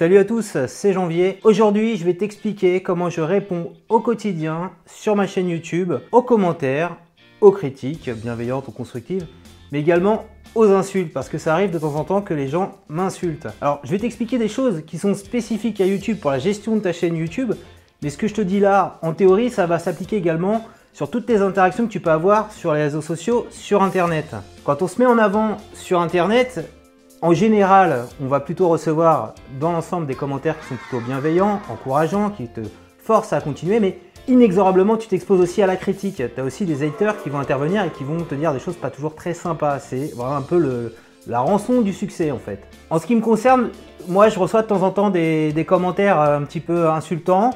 Salut à tous, c'est Janvier. Aujourd'hui, je vais t'expliquer comment je réponds au quotidien sur ma chaîne YouTube aux commentaires, aux critiques bienveillantes ou constructives, mais également aux insultes parce que ça arrive de temps en temps que les gens m'insultent. Alors, je vais t'expliquer des choses qui sont spécifiques à YouTube pour la gestion de ta chaîne YouTube, mais ce que je te dis là, en théorie, ça va s'appliquer également sur toutes tes interactions que tu peux avoir sur les réseaux sociaux, sur Internet. Quand on se met en avant sur Internet, en général, on va plutôt recevoir dans l'ensemble des commentaires qui sont plutôt bienveillants, encourageants, qui te forcent à continuer, mais inexorablement, tu t'exposes aussi à la critique. Tu as aussi des haters qui vont intervenir et qui vont te dire des choses pas toujours très sympas. C'est un peu la rançon du succès en fait. En ce qui me concerne, moi je reçois de temps en temps des, commentaires un petit peu insultants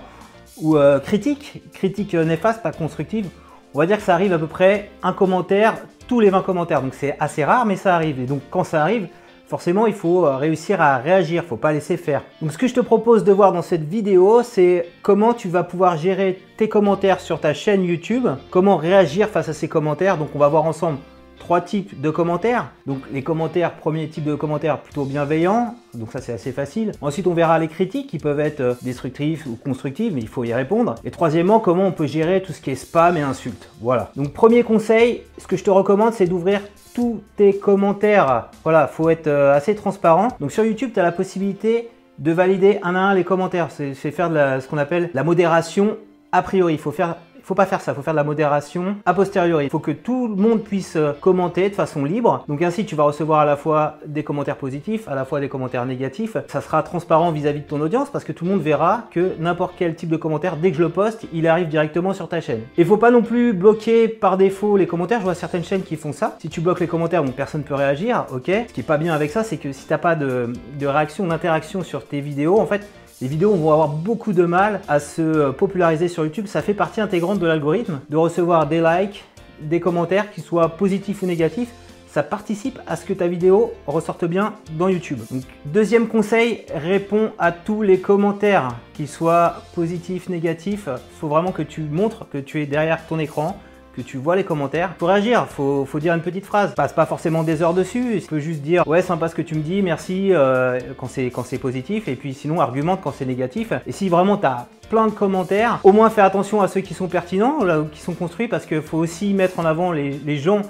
ou euh, critiques, critiques néfastes, pas constructives. On va dire que ça arrive à peu près un commentaire tous les 20 commentaires. Donc c'est assez rare, mais ça arrive. Et donc quand ça arrive, forcément, il faut euh, réussir à réagir, il faut pas laisser faire. Donc ce que je te propose de voir dans cette vidéo, c'est comment tu vas pouvoir gérer tes commentaires sur ta chaîne YouTube, comment réagir face à ces commentaires. Donc on va voir ensemble trois types de commentaires. Donc les commentaires, premier type de commentaires plutôt bienveillants, donc ça c'est assez facile. Ensuite on verra les critiques qui peuvent être euh, destructives ou constructives, mais il faut y répondre. Et troisièmement, comment on peut gérer tout ce qui est spam et insultes. Voilà. Donc premier conseil, ce que je te recommande c'est d'ouvrir tous tes commentaires. Voilà, faut être euh, assez transparent. Donc sur YouTube, tu as la possibilité de valider un à un les commentaires. C'est faire ce qu'on appelle la modération a priori. Il faut faire faut pas faire ça, faut faire de la modération a posteriori. Faut que tout le monde puisse euh, commenter de façon libre. Donc ainsi, tu vas recevoir à la fois des commentaires positifs, à la fois des commentaires négatifs. Ça sera transparent vis-à-vis de ton audience parce que tout le monde verra que n'importe quel type de commentaire, dès que je le poste, il arrive directement sur ta chaîne. Il faut pas non plus bloquer par défaut les commentaires. Je vois certaines chaînes qui font ça. Si tu bloques les commentaires, donc personne peut réagir, ok. Ce qui est pas bien avec ça, c'est que si t'as pas de réaction, d'interaction sur tes vidéos, en fait, les vidéos vont avoir beaucoup de mal à se populariser sur YouTube. Ça fait partie intégrante de l'algorithme de recevoir des likes, des commentaires, qu'ils soient positifs ou négatifs. Ça participe à ce que ta vidéo ressorte bien dans YouTube. deuxième conseil, réponds à tous les commentaires, qu'ils soient positifs, négatifs. Il faut vraiment que tu montres que tu es derrière ton écran, que tu vois les commentaires, faut réagir, faut, faut dire une petite phrase. Passe pas forcément des heures dessus, tu peux juste dire ouais sympa ce que tu me dis, merci euh, quand c'est positif, et puis sinon argumente quand c'est négatif. Et si vraiment tu as plein de commentaires, au moins fais attention à ceux qui sont pertinents, là, qui sont construits, parce qu'il faut aussi mettre en avant les gens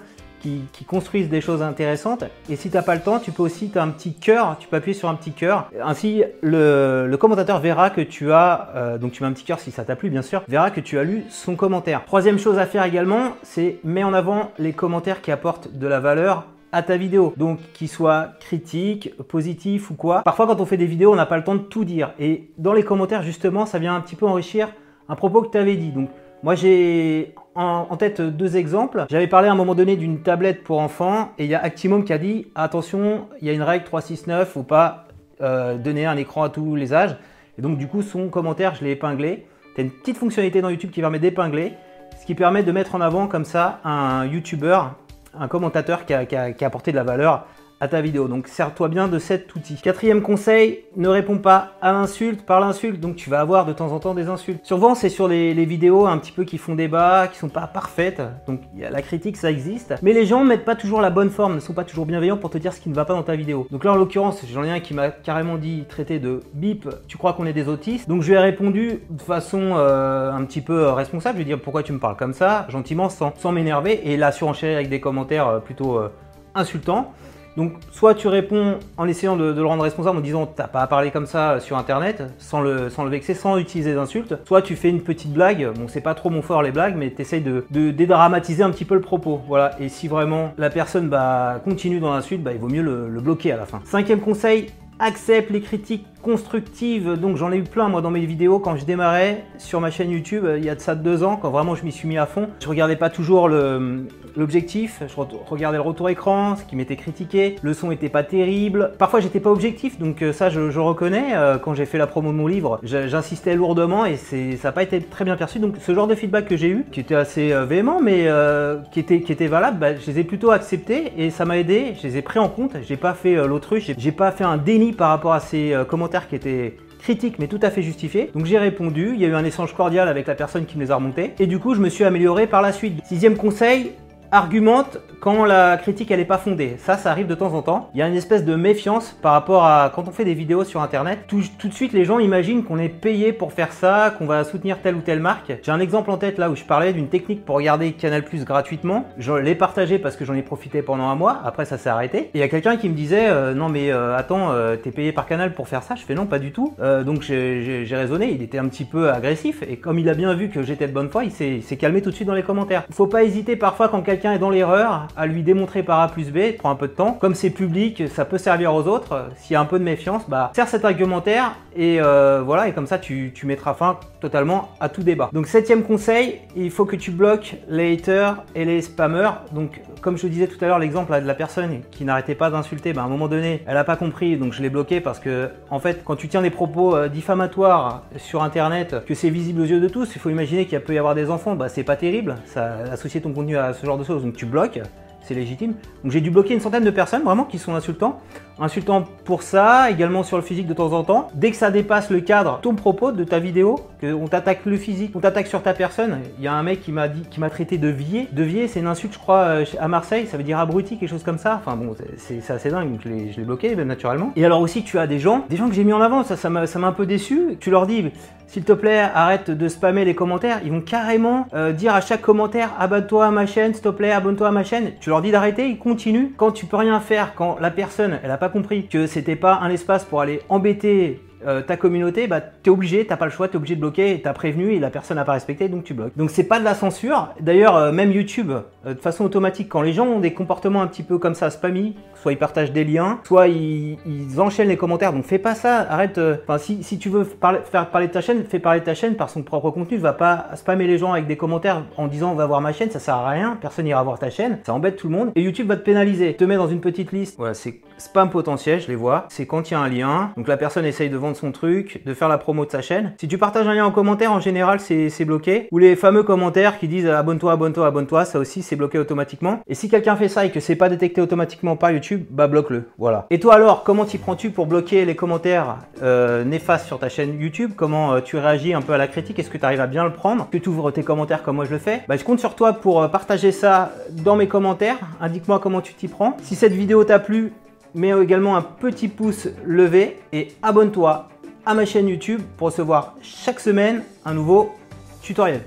qui, construisent des choses intéressantes. Et si tu n'as pas le temps, tu peux aussi, tu as un petit cœur, tu peux appuyer sur un petit cœur. Ainsi, le, commentateur verra que tu as, euh, donc tu mets un petit cœur si ça t'a plu bien sûr, verra que tu as lu son commentaire. Troisième chose à faire également, c'est mets en avant les commentaires qui apportent de la valeur à ta vidéo. Donc, qu'ils soient critiques, positifs ou quoi. Parfois, quand on fait des vidéos, on n'a pas le temps de tout dire. Et dans les commentaires, justement, ça vient un petit peu enrichir un propos que tu avais dit. Donc, moi, j'ai en, tête deux exemples. J'avais parlé à un moment donné d'une tablette pour enfants et il y a Actimum qui a dit attention, il y a une règle 369, faut pas euh, donner un écran à tous les âges. Et donc, du coup, son commentaire, je l'ai épinglé. Tu une petite fonctionnalité dans YouTube qui permet d'épingler, ce qui permet de mettre en avant comme ça un YouTuber, un commentateur qui a apporté de la valeur à ta vidéo. Donc sers-toi bien de cet outil. Quatrième conseil, ne réponds pas à l'insulte par l'insulte. Donc tu vas avoir de temps en temps des insultes. Souvent c'est sur les, vidéos un petit peu qui font débat, qui sont pas parfaites. Donc y la critique, ça existe. Mais les gens mettent pas toujours la bonne forme, ne sont pas toujours bienveillants pour te dire ce qui ne va pas dans ta vidéo. Donc là en l'occurrence, j'en ai un qui m'a carrément dit traité de bip, tu crois qu'on est des autistes? Donc je lui ai répondu de façon euh, un petit peu responsable. Je lui ai dit pourquoi tu me parles comme ça, gentiment, sans, m'énerver. Et là surenchérir avec des commentaires euh, plutôt euh, insultants. Donc soit tu réponds en essayant de, le rendre responsable en disant t'as pas à parler comme ça sur internet sans le, vexer, sans utiliser d'insultes, soit tu fais une petite blague, bon c'est pas trop mon fort les blagues, mais tu essayes de, dédramatiser un petit peu le propos. Voilà, et si vraiment la personne bah, continue dans l'insulte, bah, il vaut mieux le bloquer à la fin. Cinquième conseil, accepte les critiques constructives. Donc j'en ai eu plein moi dans mes vidéos quand je démarrais sur ma chaîne YouTube il y a de ça deux ans, quand vraiment je m'y suis mis à fond. Je regardais pas toujours l'objectif, je regardais le retour écran, ce qui m'était critiqué, le son était pas terrible. Parfois j'étais pas objectif, donc euh, ça je, reconnais. Euh, quand j'ai fait la promo de mon livre, j'insistais lourdement et ça n'a pas été très bien perçu. Donc ce genre de feedback que j'ai eu, qui était assez euh, véhément mais qui, était, qui était valable, bah, je les ai plutôt acceptés et ça m'a aidé, je les ai pris en compte. J'ai pas fait l'autruche, j'ai pas fait un déni par rapport à ces commentaires qui étaient critiques mais tout à fait justifiés. Donc j'ai répondu, il y a eu un échange cordial avec la personne qui me les a remontés et du coup je me suis amélioré par la suite. Sixième conseil, argumente quand la critique elle est pas fondée. Ça, ça arrive de temps en temps. Il y a une espèce de méfiance par rapport à quand on fait des vidéos sur internet. Tout, de suite, les gens imaginent qu'on est payé pour faire ça, qu'on va soutenir telle ou telle marque. J'ai un exemple en tête là où je parlais d'une technique pour regarder Canal Plus gratuitement. Je l'ai partagé parce que j'en ai profité pendant un mois. Après, ça s'est arrêté. Et il y a quelqu'un qui me disait euh, non mais euh, attends, euh, t'es payé par Canal pour faire ça? Je fais non, pas du tout. donc j'ai raisonné. Il était un petit peu agressif et comme il a bien vu que j'étais de bonne foi, il s'est calmé tout de suite dans les commentaires. Faut pas hésiter parfois quand quelqu'un est dans l'erreur à lui démontrer par A plus B. Prend un peu de temps. Comme c'est public, ça peut servir aux autres. S'il y a un peu de méfiance, bah sers cet argumentaire et voilà. Et comme ça, tu, tu mettras fin totalement à tout débat. Donc septième conseil, il faut que tu bloques les haters et les spammers. Donc comme je disais tout à l'heure, l'exemple de la personne qui n'arrêtait pas d'insulter, bah, à un moment donné, elle n'a pas compris, donc je l'ai bloqué parce que en fait, quand tu tiens des propos euh, diffamatoires sur Internet, que c'est visible aux yeux de tous, il faut imaginer qu'il peut y avoir des enfants, bah c'est pas terrible, ça associer ton contenu à ce genre de choses, donc tu bloques c'est légitime. Donc j'ai dû bloquer une centaine de personnes vraiment qui sont insultants. Insultants pour ça, également sur le physique de temps en temps. Dès que ça dépasse le cadre, ton propos de ta vidéo, qu'on t'attaque le physique, on t'attaque sur ta personne. Il y a un mec qui m'a dit, qui m'a traité de vier. De vier, c'est une insulte, je crois, euh, à Marseille, ça veut dire abruti, quelque chose comme ça. Enfin bon, c'est assez dingue, donc je l'ai bloqué naturellement. Et alors aussi, tu as des gens, des gens que j'ai mis en avant, ça, ça m'a un peu déçu. Tu leur dis, s'il te plaît, arrête de spammer les commentaires. Ils vont carrément euh, dire à chaque commentaire abonne-toi à ma chaîne, s'il te plaît, abonne-toi à ma chaîne. Tu leur dis d'arrêter, ils continuent. Quand tu peux rien faire, quand la personne, elle a pas compris que c'était pas un espace pour aller embêter euh, ta communauté, bah, tu es obligé, t'as pas le choix, tu es obligé de bloquer, tu as prévenu et la personne n'a pas respecté, donc tu bloques. Donc c'est pas de la censure. D'ailleurs, euh, même YouTube, euh, de façon automatique, quand les gens ont des comportements un petit peu comme ça, spammy, soit ils partagent des liens, soit ils, enchaînent les commentaires, donc fais pas ça, arrête. Enfin, si, si, tu veux faire parler de ta chaîne, fais parler de ta chaîne par son propre contenu, va pas spammer les gens avec des commentaires en disant on va voir ma chaîne, ça sert à rien, personne ira voir ta chaîne, ça embête tout le monde, et YouTube va te pénaliser, te met dans une petite liste, voilà, c'est spam potentiel, je les vois, c'est quand il y a un lien, donc la personne essaye de vendre son truc, de faire la promo de sa chaîne. Si tu partages un lien en commentaire, en général, c'est bloqué. Ou les fameux commentaires qui disent abonne-toi, abonne-toi, abonne-toi, ça aussi, c'est bloqué automatiquement. Et si quelqu'un fait ça et que c'est pas détecté automatiquement par YouTube, bah bloque-le. Voilà. Et toi alors, comment t'y prends-tu pour bloquer les commentaires euh, néfastes sur ta chaîne YouTube? Comment euh, tu réagis un peu à la critique? Est-ce que tu arrives à bien le prendre? Que tu ouvres tes commentaires comme moi je le fais? Bah je compte sur toi pour euh, partager ça dans mes commentaires. Indique-moi comment tu t'y prends. Si cette vidéo t'a plu, mets également un petit pouce levé et abonne-toi à ma chaîne YouTube pour recevoir chaque semaine un nouveau tutoriel.